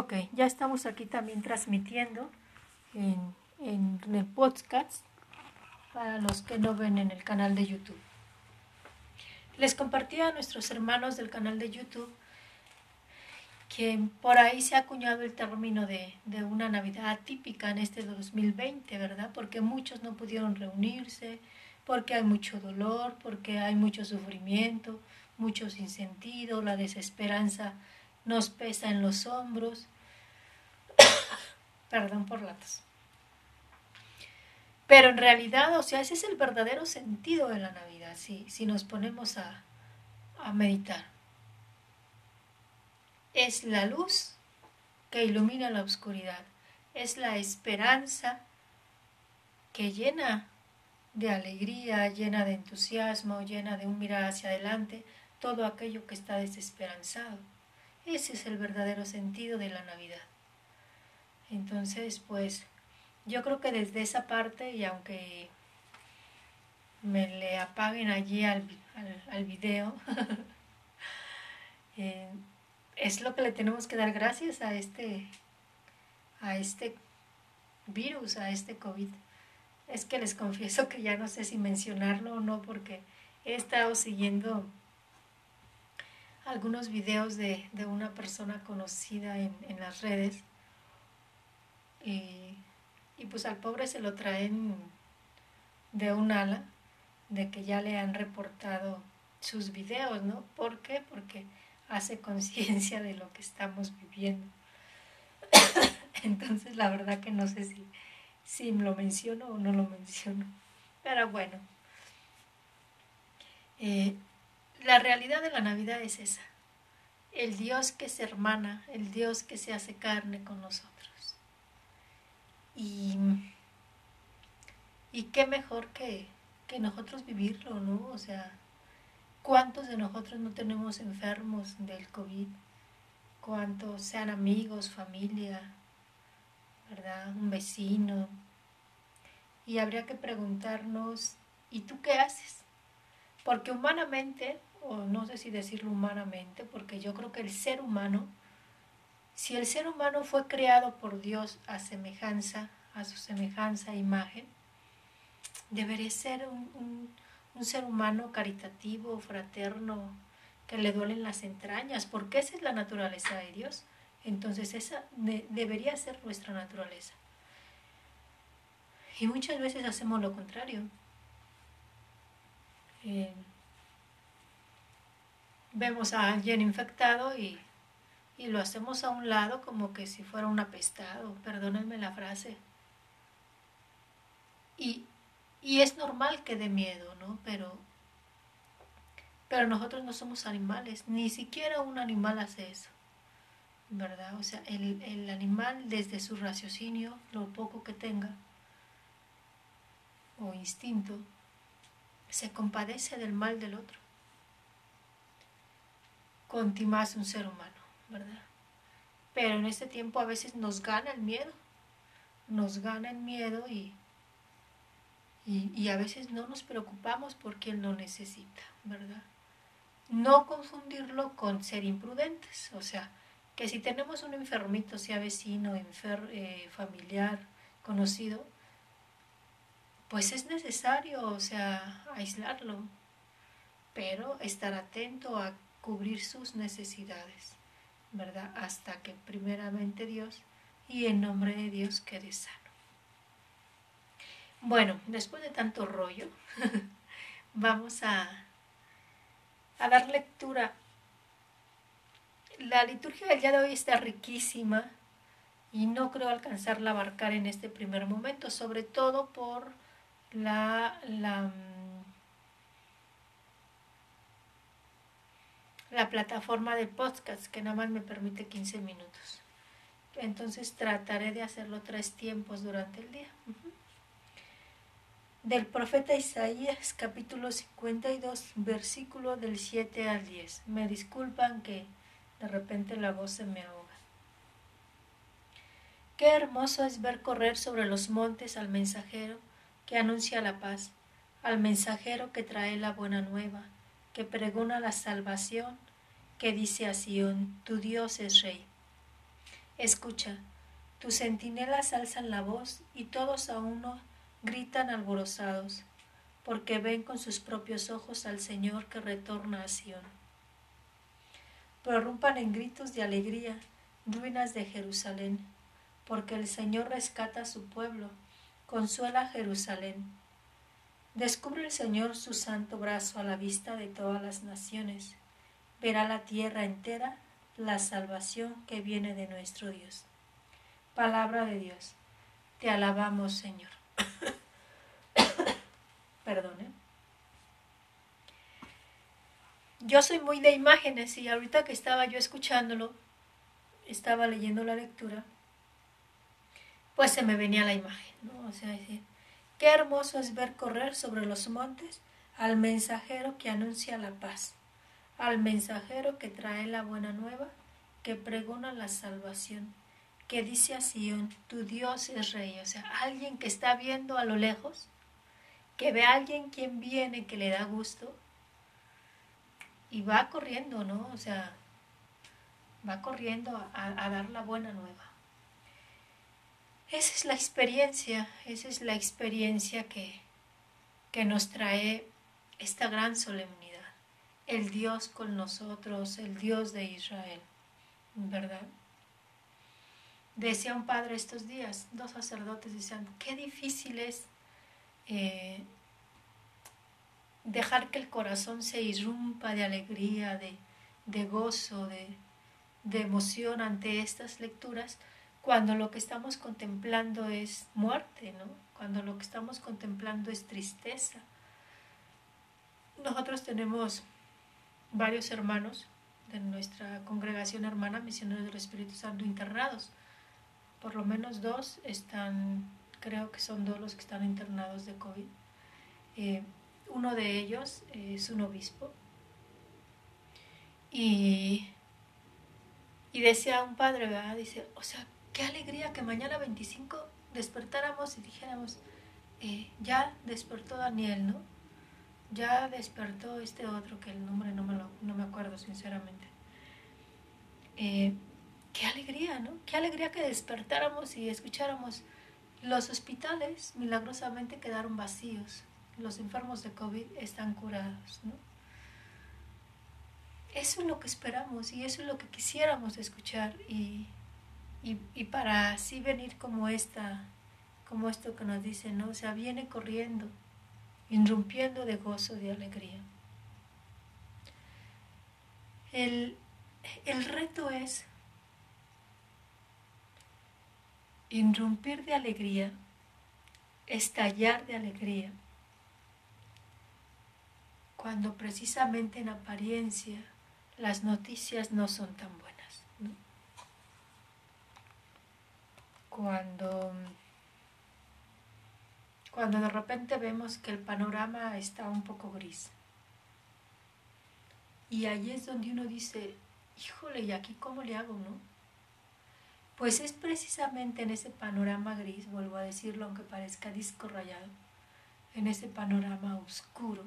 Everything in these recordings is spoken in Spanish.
Ok, ya estamos aquí también transmitiendo en, en, el podcast para los que no ven en el canal de YouTube. Les compartí a nuestros hermanos del canal de YouTube que por ahí se ha acuñado el término de, de una Navidad típica en este 2020, ¿verdad? Porque muchos no pudieron reunirse, porque hay mucho dolor, porque hay mucho sufrimiento, mucho sinsentido, la desesperanza nos pesa en los hombros. Perdón por la tos. Pero en realidad, o sea, ese es el verdadero sentido de la Navidad, si, si nos ponemos a, a meditar es la luz que ilumina la oscuridad, es la esperanza que llena de alegría, llena de entusiasmo, llena de un mirar hacia adelante todo aquello que está desesperanzado. Ese es el verdadero sentido de la Navidad. Entonces, pues yo creo que desde esa parte, y aunque me le apaguen allí al, al, video, eh, es lo que le tenemos que dar gracias a este, a este virus, a este COVID. Es que les confieso que ya no sé si mencionarlo o no porque he estado siguiendo algunos videos de, una persona conocida en, las redes y, y, pues al pobre se lo traen de un ala de que ya le han reportado sus videos, ¿no? ¿Por qué? Porque hace conciencia de lo que estamos viviendo. Entonces, la verdad que no sé si, si lo menciono o no lo menciono. Pero bueno, eh, la realidad de la Navidad es esa. El Dios que se hermana, el Dios que se hace carne con nosotros. Y, y qué mejor que, que nosotros vivirlo, ¿no? O sea, ¿Cuántos de nosotros no tenemos enfermos del COVID? ¿Cuántos sean amigos, familia, verdad? Un vecino. Y habría que preguntarnos, ¿y tú qué haces? Porque humanamente, o no sé si decirlo humanamente, porque yo creo que el ser humano, si el ser humano fue creado por Dios a semejanza, a su semejanza e imagen, debería ser un un ser humano caritativo, fraterno, que le duelen las entrañas, porque esa es la naturaleza de Dios. Entonces esa debería ser nuestra naturaleza. Y muchas veces hacemos lo contrario. Eh, vemos a alguien infectado y, y, lo hacemos a un lado como que si fuera un apestado, perdónenme la frase. Y, y es normal que dé miedo, ¿no? Pero, pero nosotros no somos animales, ni siquiera un animal hace eso, ¿verdad? O sea, el, el animal desde su raciocinio, lo poco que tenga, o instinto, se compadece del mal del otro. Conti más un ser humano, ¿verdad? Pero en este tiempo a veces nos gana el miedo, nos gana el miedo y, y, a veces no nos preocupamos por quien lo necesita, ¿verdad? No confundirlo con ser imprudentes, o sea, que si tenemos un enfermito, sea vecino, eh, familiar, conocido, pues es necesario, o sea, aislarlo, pero estar atento a cubrir sus necesidades, ¿verdad? Hasta que primeramente Dios y en nombre de Dios quede sano. Bueno, después de tanto rollo, vamos a, a dar lectura. La liturgia del día de hoy está riquísima y no creo alcanzarla a abarcar en este primer momento, sobre todo por la, la, la plataforma de podcast que nada más me permite 15 minutos. Entonces trataré de hacerlo tres tiempos durante el día del profeta Isaías capítulo 52 versículo del 7 al 10. Me disculpan que de repente la voz se me ahoga. Qué hermoso es ver correr sobre los montes al mensajero que anuncia la paz, al mensajero que trae la buena nueva, que pregona la salvación, que dice a Sión, tu Dios es rey. Escucha, tus centinelas alzan la voz y todos a uno gritan alborozados, porque ven con sus propios ojos al Señor que retorna a Sión. Prorrumpan en gritos de alegría, ruinas de Jerusalén, porque el Señor rescata a su pueblo, consuela a Jerusalén Descubre el Señor su santo brazo a la vista de todas las naciones. Verá la tierra entera la salvación que viene de nuestro Dios. Palabra de Dios. Te alabamos, Señor. Perdone. Yo soy muy de imágenes y ahorita que estaba yo escuchándolo, estaba leyendo la lectura, pues se me venía la imagen, ¿no? O sea, decir, Qué hermoso es ver correr sobre los montes al mensajero que anuncia la paz, al mensajero que trae la buena nueva, que pregona la salvación, que dice a Sion, tu Dios es rey, o sea, alguien que está viendo a lo lejos, que ve a alguien quien viene, que le da gusto, y va corriendo, ¿no? O sea, va corriendo a, a dar la buena nueva. Esa es la experiencia, esa es la experiencia que, que nos trae esta gran solemnidad. El Dios con nosotros, el Dios de Israel, ¿verdad? Decía un padre estos días, dos sacerdotes decían, qué difícil es eh, dejar que el corazón se irrumpa de alegría, de, de gozo, de, de emoción ante estas lecturas, cuando lo que estamos contemplando es muerte, ¿no? Cuando lo que estamos contemplando es tristeza. Nosotros tenemos varios hermanos de nuestra congregación hermana Misioneros del Espíritu Santo internados. Por lo menos dos están, creo que son dos los que están internados de COVID. Eh, uno de ellos es un obispo. Y, y decía un padre, ¿verdad? Dice, o sea, qué alegría que mañana 25 despertáramos y dijéramos, eh, ya despertó Daniel, ¿no? Ya despertó este otro, que el nombre no me, lo, no me acuerdo sinceramente. Eh, qué alegría, ¿no? Qué alegría que despertáramos y escucháramos. Los hospitales milagrosamente quedaron vacíos. Los enfermos de COVID están curados, ¿no? Eso es lo que esperamos y eso es lo que quisiéramos escuchar y y, para así venir como esta, como esto que nos dice, ¿no? O sea, viene corriendo, irrumpiendo de gozo, de alegría. El, el reto es irrumpir de alegría, estallar de alegría, cuando precisamente en apariencia las noticias no son tan buenas. Cuando, cuando de repente vemos que el panorama está un poco gris. Y ahí es donde uno dice, híjole, ¿y aquí cómo le hago, no? Pues es precisamente en ese panorama gris, vuelvo a decirlo aunque parezca disco rayado, en ese panorama oscuro,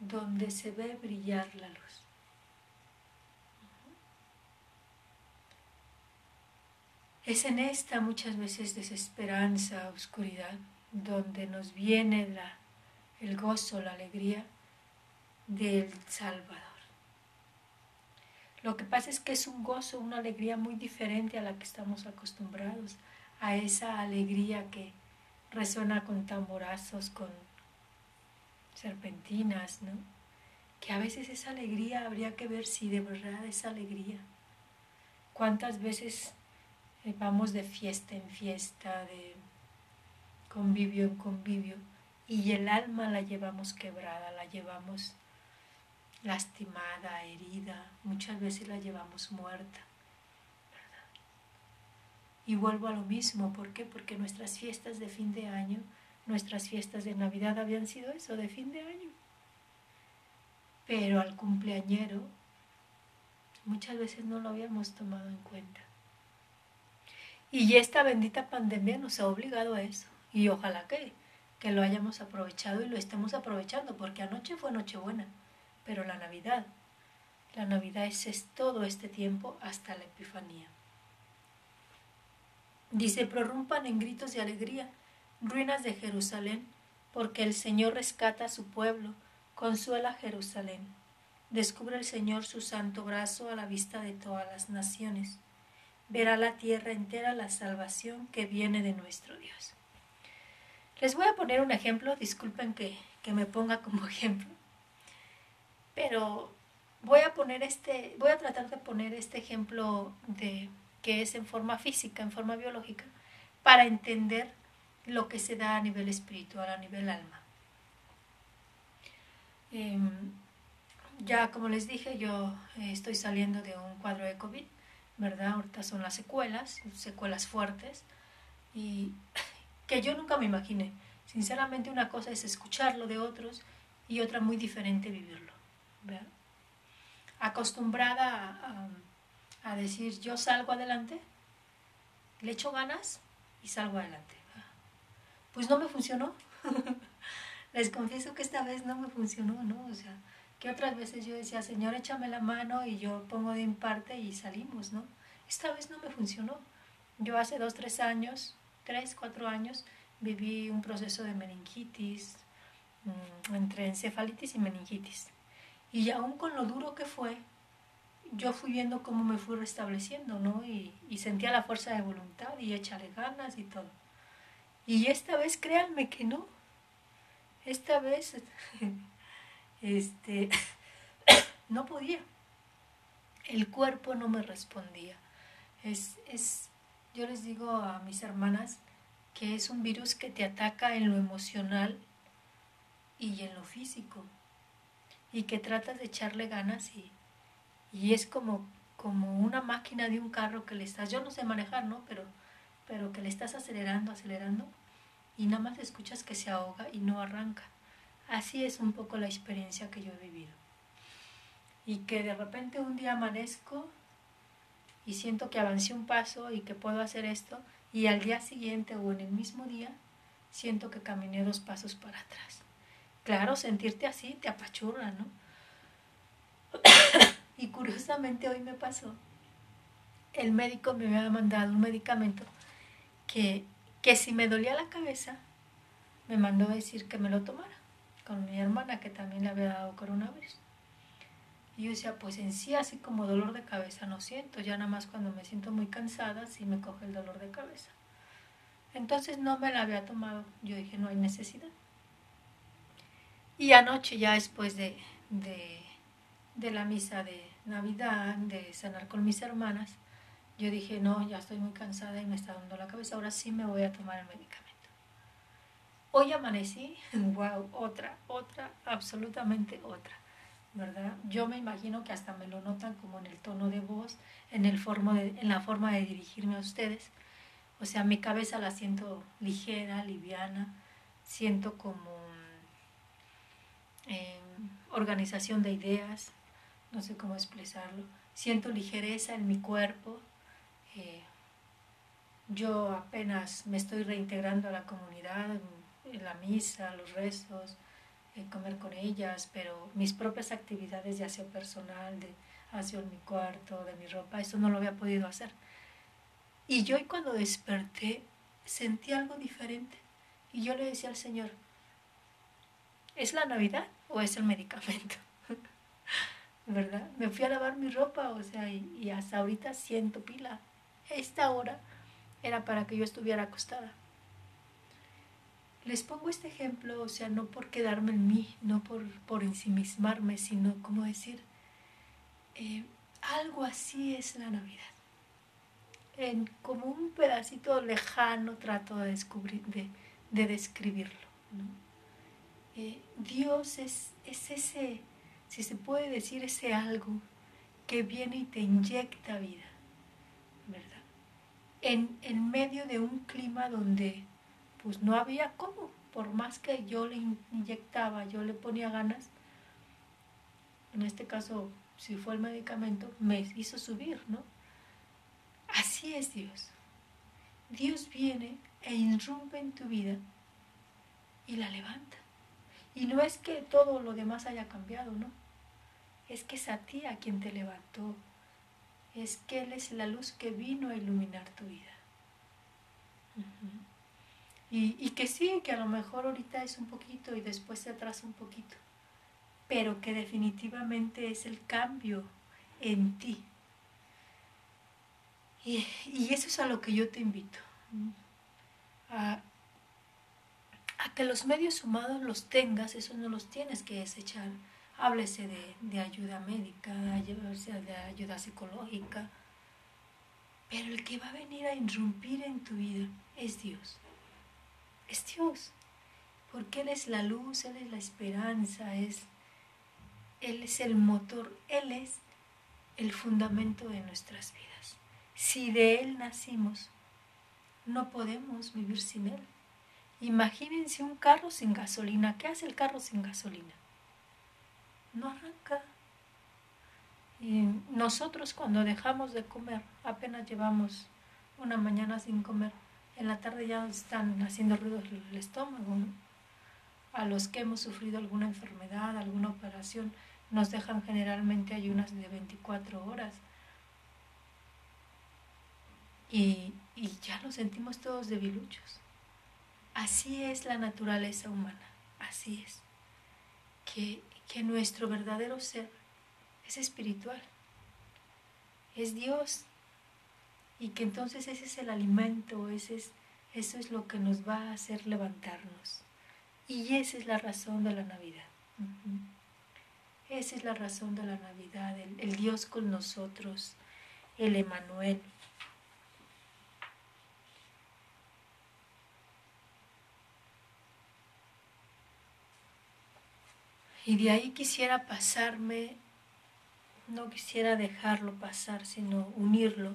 donde se ve brillar la luz. Es en esta muchas veces desesperanza, oscuridad, donde nos viene la, el gozo, la alegría del Salvador. Lo que pasa es que es un gozo, una alegría muy diferente a la que estamos acostumbrados, a esa alegría que resuena con tamborazos, con serpentinas, ¿no? Que a veces esa alegría habría que ver si de verdad es alegría. ¿Cuántas veces vamos de fiesta en fiesta, de convivio en convivio, y el alma la llevamos quebrada, la llevamos lastimada, herida, muchas veces la llevamos muerta. Y vuelvo a lo mismo, ¿por qué? Porque nuestras fiestas de fin de año, nuestras fiestas de Navidad habían sido eso, de fin de año. Pero al cumpleañero muchas veces no lo habíamos tomado en cuenta. Y esta bendita pandemia nos ha obligado a eso. Y ojalá que, que lo hayamos aprovechado y lo estemos aprovechando, porque anoche fue Nochebuena, pero la Navidad, la Navidad es, es todo este tiempo hasta la Epifanía. Dice, prorrumpan en gritos de alegría, ruinas de Jerusalén, porque el Señor rescata a su pueblo, consuela Jerusalén. Descubre el Señor su santo brazo a la vista de todas las naciones. Verá la tierra entera la salvación que viene de nuestro Dios. Les voy a poner un ejemplo, disculpen que, que me ponga como ejemplo, pero voy a poner este, voy a tratar de poner este ejemplo de que es en forma física, en forma biológica, para entender lo que se da a nivel espiritual, a nivel alma. Em, ya como les dije, yo eh, estoy saliendo de un cuadro de COVID, ¿verdad? Ahorita son las secuelas, secuelas fuertes, y que yo nunca me imaginé. Sinceramente una cosa es escucharlo de otros y otra muy diferente vivirlo. ¿verdad? Acostumbrada a decir yo salgo adelante, le echo ganas y salgo adelante. Pues no me funcionó. Les confieso que esta vez no me funcionó, ¿no? O sea, que otras veces yo decía, Señor, échame la mano y yo pongo de mi parte y salimos, ¿no? Esta vez no me funcionó. Yo hace dos, tres años, tres, cuatro años, viví un proceso de meningitis, mm, entre encefalitis y meningitis. Y aún con lo duro que fue, yo fui viendo cómo me fui restableciendo, ¿no? Y, sentía la fuerza de voluntad y échale ganas y todo. Y esta vez créanme que no. Esta vez, este, no podía. El cuerpo no me respondía. Es, es, yo les digo a mis hermanas que es un virus que te ataca en lo emocional y en lo físico. Y que tratas de echarle ganas y, y es como, como una máquina de un carro que le estás, yo no sé manejar, ¿no? Pero, pero que le estás acelerando, acelerando y nada más escuchas que se ahoga y no arranca. Así es un poco la experiencia que yo he vivido. Y que de repente un día amanezco y siento que avancé un paso y que puedo hacer esto y al día siguiente o en el mismo día siento que caminé dos pasos para atrás. Claro, sentirte así te apachurra, ¿no? Y curiosamente hoy me pasó. El médico me había mandado un medicamento que, que si me dolía la cabeza, me mandó a decir que me lo tomara con mi hermana que también le había dado coronavirus. Y yo decía, pues en sí así como dolor de cabeza no siento, ya nada más cuando me siento muy cansada sí me coge el dolor de cabeza. Entonces no me la había tomado, yo dije, no hay necesidad. Y anoche ya después de, de, la misa de, Navidad, de cenar con mis hermanas, yo dije, no, ya estoy muy cansada y me está dando la cabeza, ahora sí me voy a tomar el medicamento. Hoy amanecí, wow, otra, otra, absolutamente otra, ¿verdad? Yo me imagino que hasta me lo notan como en el tono de voz, en, el forma de, en la forma de dirigirme a ustedes. O sea, mi cabeza la siento ligera, liviana, siento como eh, organización de ideas, no sé cómo expresarlo. Siento ligereza en mi cuerpo. Eh, yo apenas me estoy reintegrando a la comunidad, la misa, los rezos, en comer con ellas, pero mis propias actividades de aseo personal, de aseo en mi cuarto, de mi ropa, eso no lo había podido hacer. Y yo cuando desperté sentí algo diferente. Y yo le decía al Señor, ¿es la Navidad o es el medicamento? ¿verdad? Me fui a lavar mi ropa, o sea, y, hasta ahorita siento pila. Esta hora era para que yo estuviera acostada. Les pongo este ejemplo, o sea, no por quedarme en mí, no por, por ensimismarme, sino como decir, eh, algo así es la Navidad. En, como un pedacito lejano trato de, descubrir, de, de describirlo. Eh, Dios es, es ese si se puede decir ese algo que viene y te inyecta vida, ¿verdad? En, en medio de un clima donde pues no había cómo, por más que yo le inyectaba, yo le ponía ganas, en este caso, si fue el medicamento, me hizo subir, ¿no? Así es Dios. Dios viene e irrumpe en tu vida y la levanta. Y no es que todo lo demás haya cambiado, ¿no? Es que es a ti a quien te levantó. Es que Él es la luz que vino a iluminar tu vida. Y, que sí, que a lo mejor ahorita es un poquito y después se atrasa un poquito, pero que definitivamente es el cambio en ti. Y, eso es a lo que yo te invito, a, que los medios humanos los tengas, eso no los tienes que desechar. Háblese de, de ayuda médica, de ayuda psicológica, pero el que va a venir a irrumpir en tu vida es Dios. Es Dios. Porque Él es la luz, Él es la esperanza, es, Él es el motor, Él es el fundamento de nuestras vidas. Si de Él nacimos, no podemos vivir sin Él. Imagínense un carro sin gasolina. ¿Qué hace el carro sin gasolina? No arranca. Y nosotros cuando dejamos de comer, apenas llevamos una mañana sin comer, en la tarde ya están haciendo ruido el estómago. A los que hemos sufrido alguna enfermedad, alguna operación, nos dejan generalmente ayunas de 24 horas. Y, y ya nos sentimos todos debiluchos. Así es la naturaleza humana, así es. Que, que nuestro verdadero ser es espiritual, es Dios. Y que entonces ese es el alimento, ese es, eso es lo que nos va a hacer levantarnos. Y esa es la razón de la Navidad. Esa es la razón de la Navidad, el, el Dios con nosotros, el Emanuel. Y de ahí quisiera pasarme, no quisiera dejarlo pasar, sino unirlo.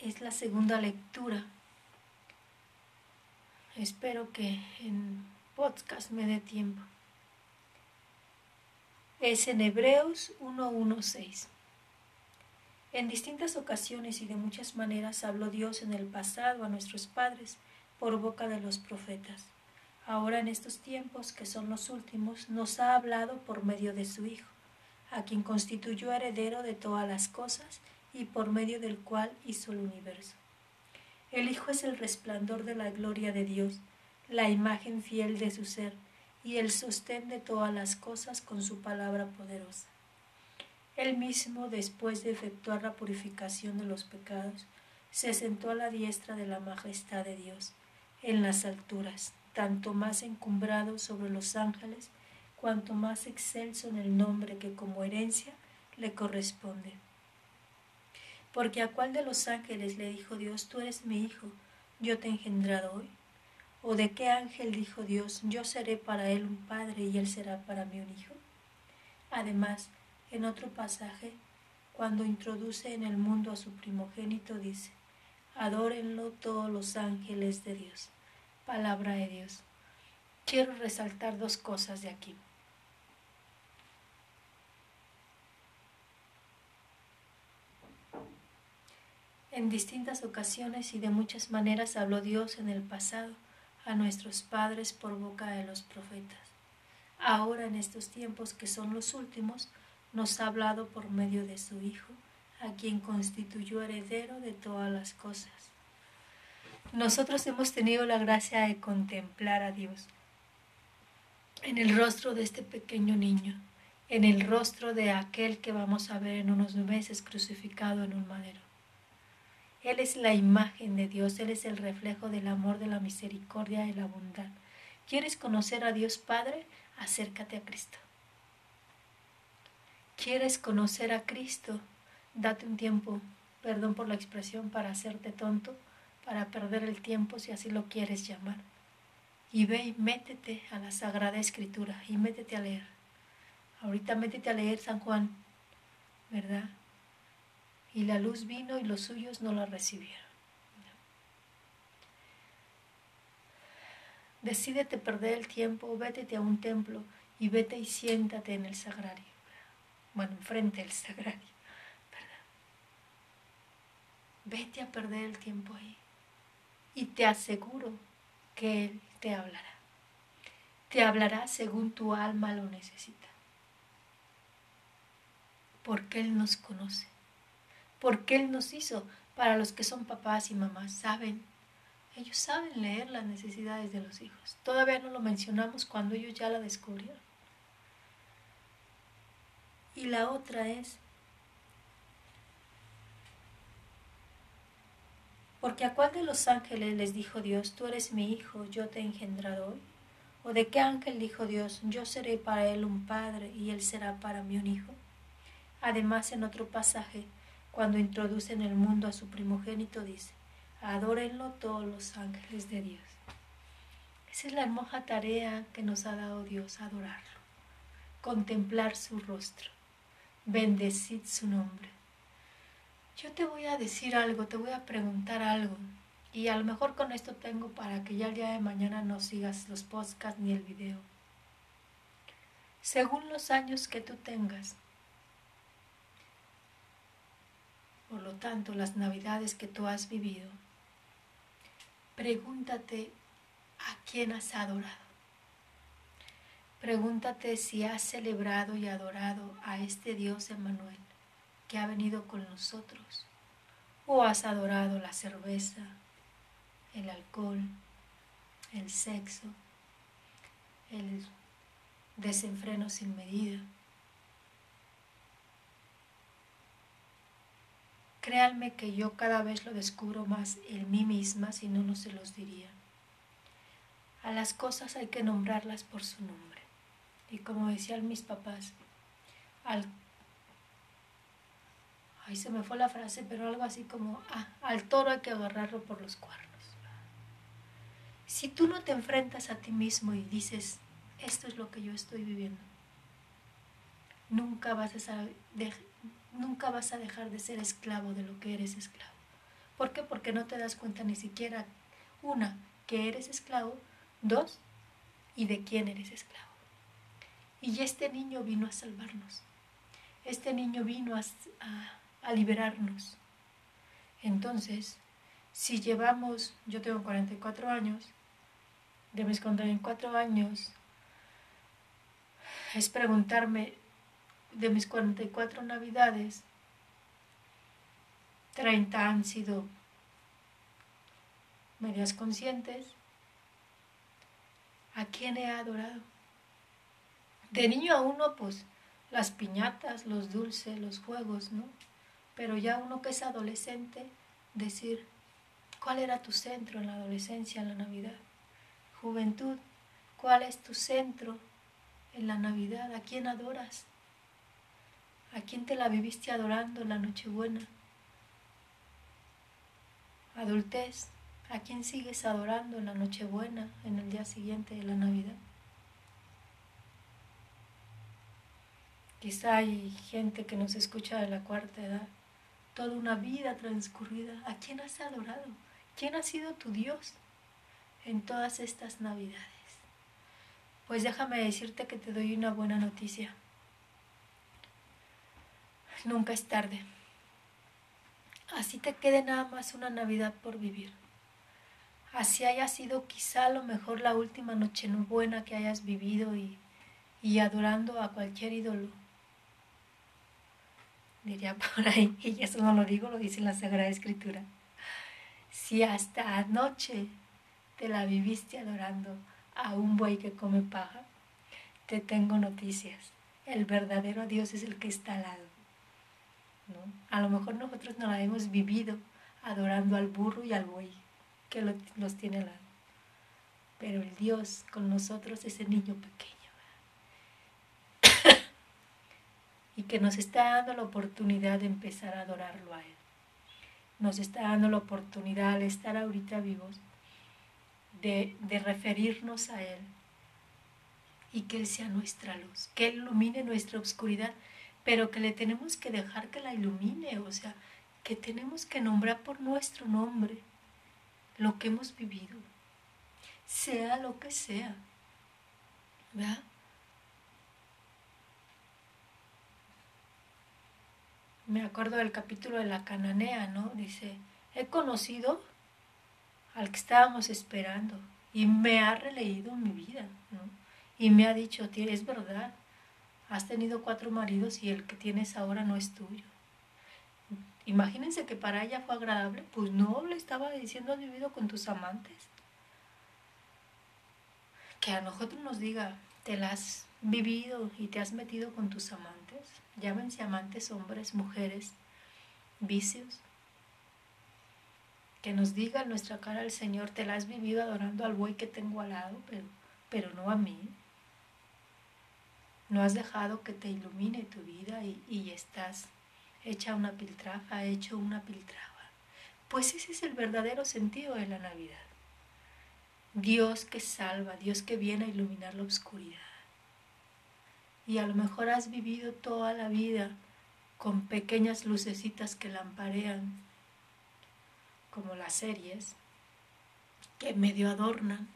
Es la segunda lectura. Espero que en podcast me dé tiempo. Es en Hebreos 1.1.6. En distintas ocasiones y de muchas maneras habló Dios en el pasado a nuestros padres por boca de los profetas ahora en estos tiempos que son los últimos, nos ha hablado por medio de su Hijo, a quien constituyó heredero de todas las cosas y por medio del cual hizo el universo. El Hijo es el resplandor de la gloria de Dios, la imagen fiel de su ser y el sostén de todas las cosas con su palabra poderosa. Él mismo, después de efectuar la purificación de los pecados, se sentó a la diestra de la majestad de Dios, en las alturas, tanto más encumbrado sobre los ángeles, cuanto más excelso en el nombre que como herencia le corresponde. Porque a cuál de los ángeles le dijo Dios, tú eres mi hijo, yo te he engendrado hoy? ¿O de qué ángel dijo Dios, yo seré para él un padre y él será para mí un hijo? Además, en otro pasaje, cuando introduce en el mundo a su primogénito, dice, adórenlo todos los ángeles de Dios palabra de Dios. Quiero resaltar dos cosas de aquí. En distintas ocasiones y de muchas maneras habló Dios en el pasado a nuestros padres por boca de los profetas. Ahora en estos tiempos que son los últimos, nos ha hablado por medio de su Hijo, a quien constituyó heredero de todas las cosas nosotros hemos tenido la gracia de contemplar a Dios en el rostro de este pequeño niño, en el rostro de aquel que vamos a ver en unos meses crucificado en un madero. Él es la imagen de Dios, Él es el reflejo del amor, de la misericordia y la bondad. ¿Quieres conocer a Dios Padre? Acércate a Cristo. ¿Quieres conocer a Cristo? Date un tiempo, perdón por la expresión, para hacerte tonto para perder el tiempo si así lo quieres llamar. Y ve y métete a la Sagrada Escritura y métete a leer. Ahorita métete a leer San Juan, ¿verdad? Y la luz vino y los suyos no la recibieron. Decídete perder el tiempo, vétete a un templo y vete y siéntate en el sagrario. Bueno, enfrente del sagrario. Vete a perder el tiempo ahí y te aseguro que Él te hablará. Te hablará según tu alma lo necesita. Porque Él nos conoce. Porque Él nos hizo. Para los que son papás y mamás, saben, Ellos saben leer las necesidades de los hijos. Todavía no lo mencionamos cuando ellos ya la descubrieron. Y la otra es, porque a cuál de los ángeles les dijo Dios, tú eres mi hijo, yo te he engendrado hoy. ¿O de qué ángel dijo Dios, yo seré para él un padre y él será para mí un hijo? Además, en otro pasaje, cuando introduce en el mundo a su primogénito, dice, adórenlo todos los ángeles de Dios. Esa es la hermosa tarea que nos ha dado Dios, adorarlo, contemplar su rostro, bendecid su nombre. Yo te voy a decir algo, te voy a preguntar algo, y a lo mejor con esto tengo para que ya el día de mañana no sigas los podcasts ni el video. Según los años que tú tengas, por lo tanto las navidades que tú has vivido, pregúntate a quién has adorado. Pregúntate si has celebrado y adorado a este Dios Emmanuel que ha venido con nosotros, o has adorado la cerveza, el alcohol, el sexo, el desenfreno sin medida. Créanme que yo cada vez lo descubro más en mí misma, si no, no se los diría. A las cosas hay que nombrarlas por su nombre. Y como decían mis papás, al Ahí se me fue la frase, pero algo así como, ah, al toro hay que agarrarlo por los cuernos. Si tú no te enfrentas a ti mismo y dices, esto es lo que yo estoy viviendo, nunca vas a, nunca vas a dejar de ser esclavo de lo que eres esclavo. ¿Por qué? Porque no te das cuenta ni siquiera, una, que eres esclavo, dos, y de quién eres esclavo. Y este niño vino a salvarnos. Este niño vino a, a liberarnos. Entonces, si llevamos, yo tengo 44 años, de mis 44 años es preguntarme de mis 44 navidades, 30 han sido medias conscientes. ¿A quién he adorado? De niño a uno, pues las piñatas, los dulces, los juegos, ¿no? Pero ya uno que es adolescente, decir, ¿cuál era tu centro en la adolescencia, en la Navidad? Juventud, ¿cuál es tu centro en la Navidad? ¿A quién adoras? ¿A quién te la viviste adorando en la Nochebuena? Adultez, ¿a quién sigues adorando en la Nochebuena, en el día siguiente de la Navidad? Quizá hay gente que nos escucha de la cuarta edad, toda una vida transcurrida. ¿A quién has adorado? ¿Quién ha sido tu Dios? en todas estas navidades. Pues déjame decirte que te doy una buena noticia. Nunca es tarde. Así te quede nada más una Navidad por vivir. Así haya sido quizá lo mejor la última noche buena que hayas vivido y, y adorando a cualquier ídolo. Diría por ahí, y eso no lo digo, lo dice la Sagrada Escritura. Si hasta anoche te la viviste adorando a un buey que come paja, te tengo noticias. El verdadero Dios es el que está al lado. A lo mejor nosotros no la hemos vivido adorando al burro y al buey que los tiene al lado. Pero el Dios con nosotros es el niño pequeño. y que nos está dando la oportunidad de empezar a adorarlo a Él. Nos está dando la oportunidad al estar ahorita vivos de, referirnos a Él y que Él sea nuestra luz, que Él ilumine nuestra oscuridad, pero que le tenemos que dejar que la ilumine, o sea, que tenemos que nombrar por nuestro nombre lo que hemos vivido, sea lo que sea. ¿Verdad? Me acuerdo del capítulo de la cananea, ¿no? Dice, he conocido al que estábamos esperando y me ha releído mi vida, ¿no? Y me ha dicho, es verdad, has tenido cuatro maridos y el que tienes ahora no es tuyo. Imagínense que para ella fue agradable. Pues no, le estaba diciendo, has vivido con tus amantes. Que a nosotros nos diga, te las has vivido y te has metido con tus amantes. Llámense amantes, hombres, mujeres, vicios. Que nos diga en nuestra cara el Señor, te la has vivido adorando al buey que tengo al lado, pero, pero no a mí. No has dejado que te ilumine tu vida y, y estás hecha una piltrafa, hecho una piltrafa. Pues ese es el verdadero sentido de la Navidad. Dios que salva, Dios que viene a iluminar la oscuridad. Y a lo mejor has vivido toda la vida con pequeñas lucecitas que lamparean, como las series, que medio adornan,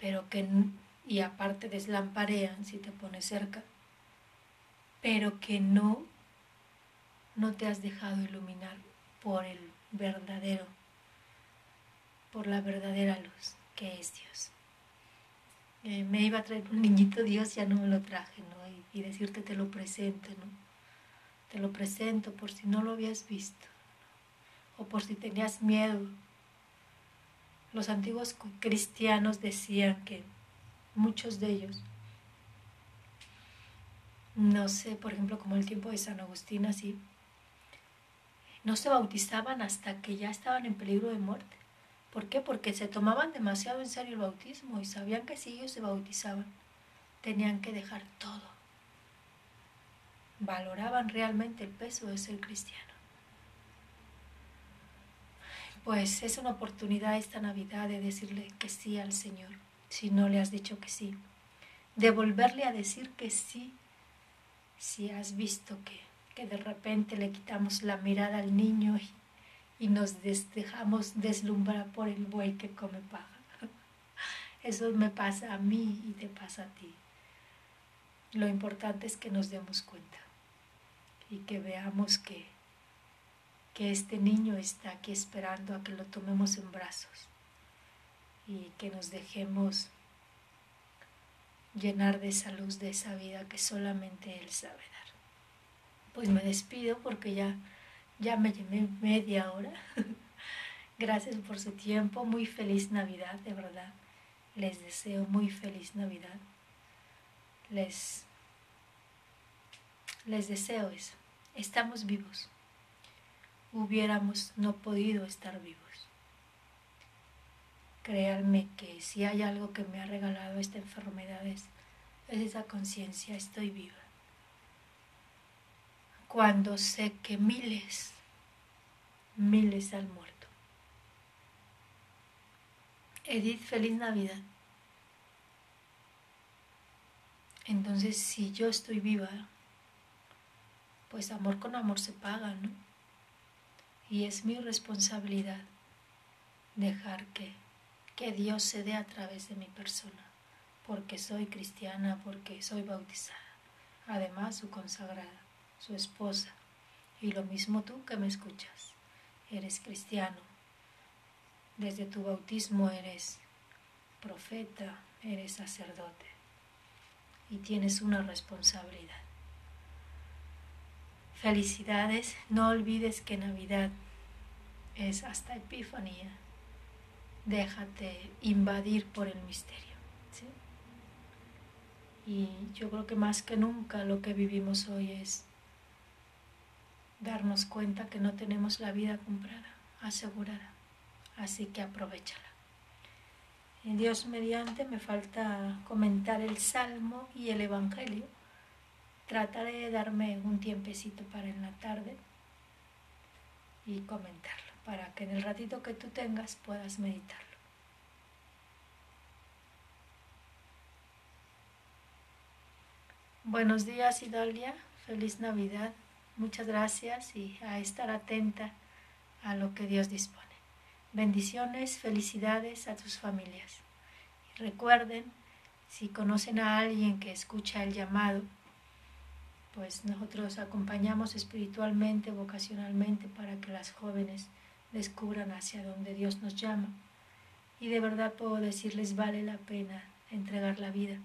pero que, y aparte deslamparean si te pones cerca, pero que no no te has dejado iluminar por el verdadero, por la verdadera luz que es Dios. Eh, me iba a traer un niñito Dios, ya no me lo traje, ¿no? Y, decirte te lo presento, ¿no? Te lo presento por si no lo habías visto, o por si tenías miedo. Los antiguos cristianos decían que muchos de ellos, no sé, por ejemplo, como el tiempo de San Agustín, así, no se bautizaban hasta que ya estaban en peligro de muerte. ¿Por qué? Porque se tomaban demasiado en serio el bautismo y sabían que si ellos se bautizaban, tenían que dejar todo. Valoraban realmente el peso de ser cristiano. Pues es una oportunidad esta Navidad de decirle que sí al Señor, si no le has dicho que sí. De volverle a decir que sí, si has visto que que de repente le quitamos la mirada al niño y, nos dejamos deslumbrar por el buey que come paja. Eso me pasa a mí y te pasa a ti. Lo importante es que nos demos cuenta y que veamos que, que este niño está aquí esperando a que lo tomemos en brazos y que nos dejemos llenar de esa luz, de esa vida que solamente Él sabe pues me despido porque ya, ya me llevé media hora. Gracias por su tiempo, muy feliz Navidad, de verdad. Les deseo muy feliz Navidad. Les, les deseo eso. Estamos vivos. Hubiéramos no podido estar vivos. Créanme que si hay algo que me ha regalado esta enfermedad es esa conciencia, estoy viva cuando sé que miles, miles han muerto. Edith, feliz Navidad. Entonces, si yo estoy viva, pues amor con amor se paga, ¿no? Y es mi responsabilidad dejar que, que Dios se dé a través de mi persona, porque soy cristiana, porque soy bautizada, además su consagrada su esposa. Y lo mismo tú que me escuchas. Eres cristiano. Desde tu bautismo eres profeta, eres sacerdote. Y tienes una responsabilidad. Felicidades. No olvides que Navidad es hasta Epifanía. Déjate invadir por el misterio. Y yo creo que más que nunca lo que vivimos hoy es darnos cuenta que no tenemos la vida comprada, asegurada. Así que aprovechala. En Dios mediante me falta comentar el Salmo y el Evangelio. Trataré de darme un tiempecito para en la tarde y comentarlo, para que en el ratito que tú tengas puedas meditarlo. Buenos días, Idalia. Feliz Navidad. Muchas gracias y a estar atenta a lo que Dios dispone. Bendiciones, felicidades a tus familias. Y recuerden, si conocen a alguien que escucha el llamado, pues nosotros acompañamos espiritualmente, vocacionalmente, para que las jóvenes descubran hacia dónde Dios nos llama. Y de verdad puedo decirles, vale la pena entregar la vida.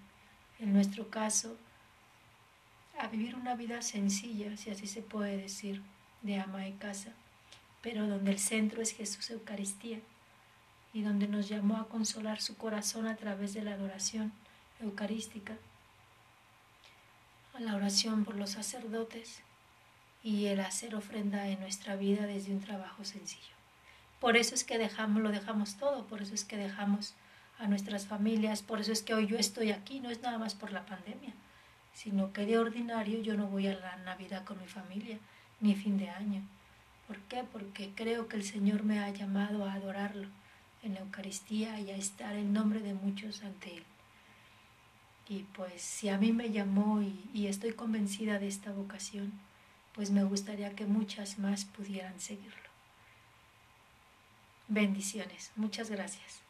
En nuestro caso, a vivir una vida sencilla, si así se puede decir, de ama de casa, pero donde el centro es Jesús Eucaristía y donde nos llamó a consolar su corazón a través de la adoración eucarística, a la oración por los sacerdotes y el hacer ofrenda en nuestra vida desde un trabajo sencillo. Por eso es que dejamos, lo dejamos todo, por eso es que dejamos a nuestras familias, por eso es que hoy yo estoy aquí, no es nada más por la pandemia, sino que de ordinario yo no voy a la Navidad con mi familia, ni fin de año. ¿Por qué? Porque creo que el Señor me ha llamado a adorarlo en la Eucaristía y a estar en nombre de muchos ante Él. Y pues si a mí me llamó y, y estoy convencida de esta vocación, pues me gustaría que muchas más pudieran seguirlo. Bendiciones. Muchas gracias.